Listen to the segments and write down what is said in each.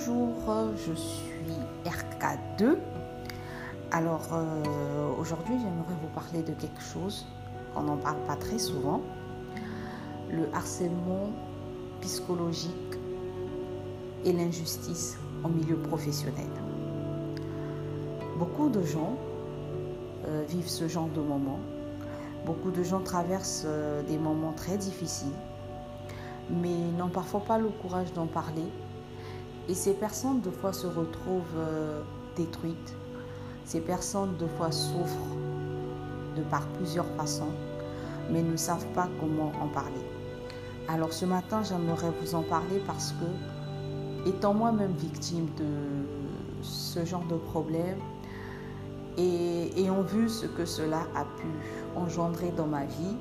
Bonjour, je suis RK2. Alors euh, aujourd'hui j'aimerais vous parler de quelque chose qu'on n'en parle pas très souvent, le harcèlement psychologique et l'injustice au milieu professionnel. Beaucoup de gens euh, vivent ce genre de moments, beaucoup de gens traversent euh, des moments très difficiles, mais n'ont parfois pas le courage d'en parler et ces personnes, de fois, se retrouvent euh, détruites. Ces personnes, de fois, souffrent de par plusieurs façons, mais ne savent pas comment en parler. Alors ce matin, j'aimerais vous en parler parce que, étant moi-même victime de ce genre de problème, et ayant vu ce que cela a pu engendrer dans ma vie,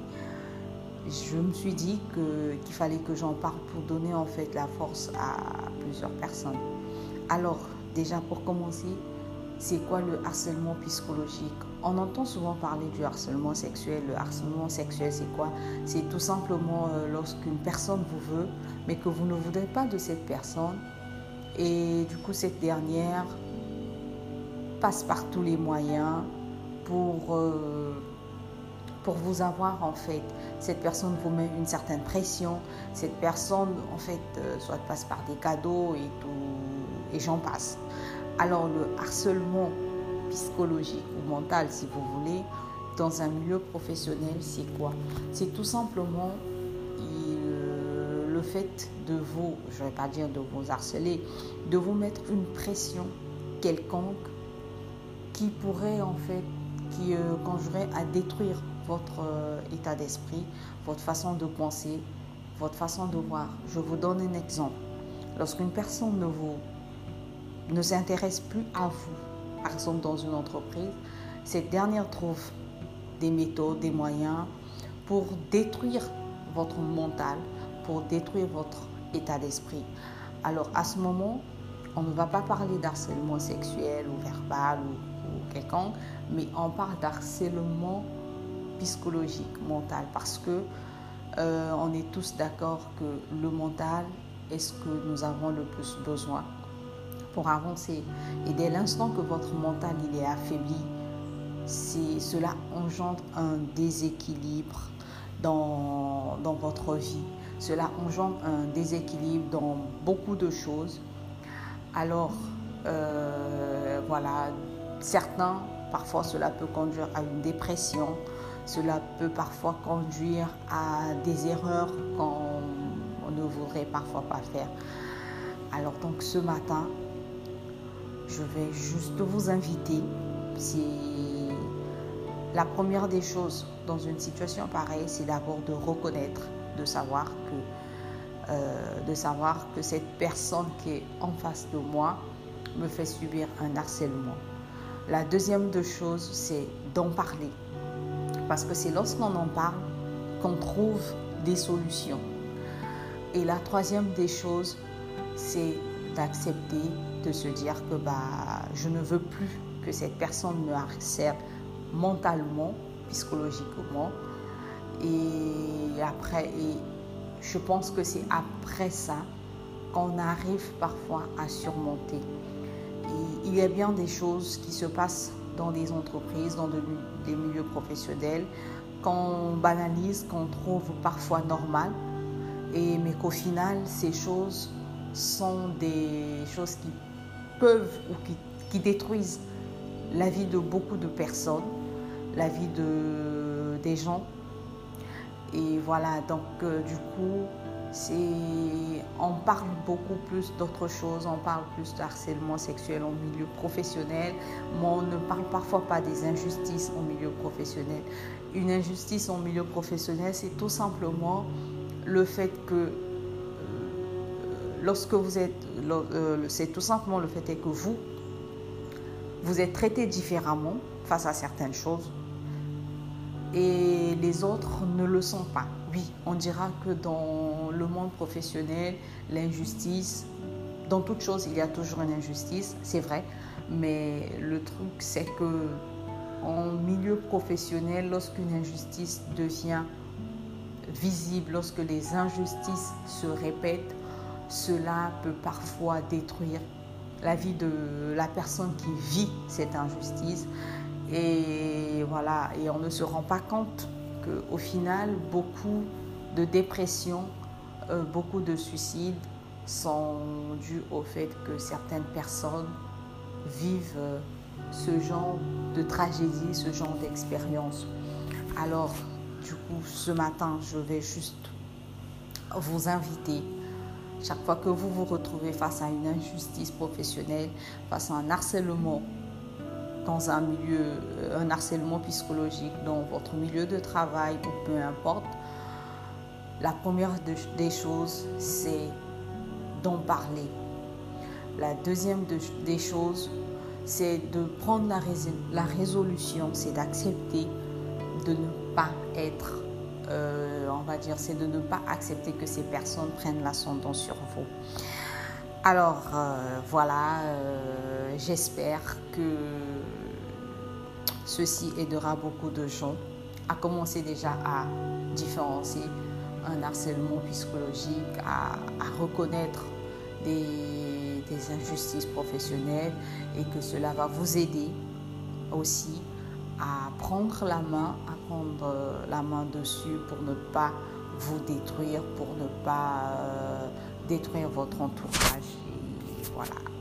je me suis dit qu'il fallait que j'en parle pour donner en fait la force à plusieurs personnes. Alors, déjà pour commencer, c'est quoi le harcèlement psychologique? On entend souvent parler du harcèlement sexuel. Le harcèlement sexuel, c'est quoi? C'est tout simplement euh, lorsqu'une personne vous veut, mais que vous ne voudrez pas de cette personne. Et du coup, cette dernière passe par tous les moyens pour... Euh, pour vous avoir en fait. Cette personne vous met une certaine pression. Cette personne en fait euh, soit passe par des cadeaux et tout et j'en passe. Alors le harcèlement psychologique ou mental si vous voulez dans un milieu professionnel c'est quoi? C'est tout simplement le fait de vous, je ne vais pas dire de vous harceler, de vous mettre une pression quelconque qui pourrait en fait, qui euh, à détruire votre euh, état d'esprit, votre façon de penser, votre façon de voir. Je vous donne un exemple. Lorsqu'une personne ne vous ne s'intéresse plus à vous, par exemple dans une entreprise, cette dernière trouve des méthodes, des moyens pour détruire votre mental, pour détruire votre état d'esprit. Alors à ce moment, on ne va pas parler d'harcèlement sexuel ou verbal ou, ou quelconque, mais on parle d'harcèlement psychologique, mental, parce que euh, on est tous d'accord que le mental est ce que nous avons le plus besoin pour avancer. Et dès l'instant que votre mental il est affaibli, c'est, cela engendre un déséquilibre dans, dans votre vie. Cela engendre un déséquilibre dans beaucoup de choses. Alors, euh, voilà, certains, parfois cela peut conduire à une dépression, cela peut parfois conduire à des erreurs qu'on ne voudrait parfois pas faire. Alors donc ce matin, je vais juste vous inviter. C'est la première des choses dans une situation pareille, c'est d'abord de reconnaître, de savoir que, euh, de savoir que cette personne qui est en face de moi me fait subir un harcèlement. La deuxième des choses, c'est d'en parler, parce que c'est lorsqu'on en parle qu'on trouve des solutions. Et la troisième des choses, c'est d'accepter, de se dire que bah, je ne veux plus que cette personne me harcèle mentalement, psychologiquement. Et après, et je pense que c'est après ça qu'on arrive parfois à surmonter. Et il y a bien des choses qui se passent dans des entreprises, dans des milieux professionnels, qu'on banalise, qu'on trouve parfois normal, et, mais qu'au final, ces choses sont des choses qui peuvent ou qui, qui détruisent la vie de beaucoup de personnes, la vie de, des gens. Et voilà, donc euh, du coup, on parle beaucoup plus d'autres choses, on parle plus de harcèlement sexuel en milieu professionnel, mais on ne parle parfois pas des injustices en milieu professionnel. Une injustice en milieu professionnel, c'est tout simplement le fait que euh, lorsque vous êtes, euh, c'est tout simplement le fait que vous, vous êtes traité différemment face à certaines choses et les autres ne le sont pas. Oui, on dira que dans le monde professionnel, l'injustice, dans toute chose, il y a toujours une injustice, c'est vrai, mais le truc, c'est que en milieu professionnel, lorsqu'une injustice devient visible, lorsque les injustices se répètent, cela peut parfois détruire la vie de la personne qui vit cette injustice. Et voilà, et on ne se rend pas compte qu'au final, beaucoup de dépression, euh, beaucoup de suicides sont dus au fait que certaines personnes vivent euh, ce genre de tragédie, ce genre d'expérience. Alors, du coup, ce matin, je vais juste vous inviter chaque fois que vous vous retrouvez face à une injustice professionnelle, face à un harcèlement dans un milieu, euh, un harcèlement psychologique dans votre milieu de travail ou peu importe, la première des choses, c'est d'en parler. La deuxième des choses, c'est de prendre la, la résolution, c'est d'accepter de ne pas être euh, on va dire, c'est de ne pas accepter que ces personnes prennent l'ascendant sur vous. Alors euh, voilà, j'espère que ceci aidera beaucoup de gens à commencer déjà à différencier un harcèlement psychologique, à, reconnaître des, injustices professionnelles et que cela va vous aider aussi à prendre la main, à prendre euh, la main dessus pour ne pas vous détruire, pour ne pas euh, détruire votre entourage. Voilà.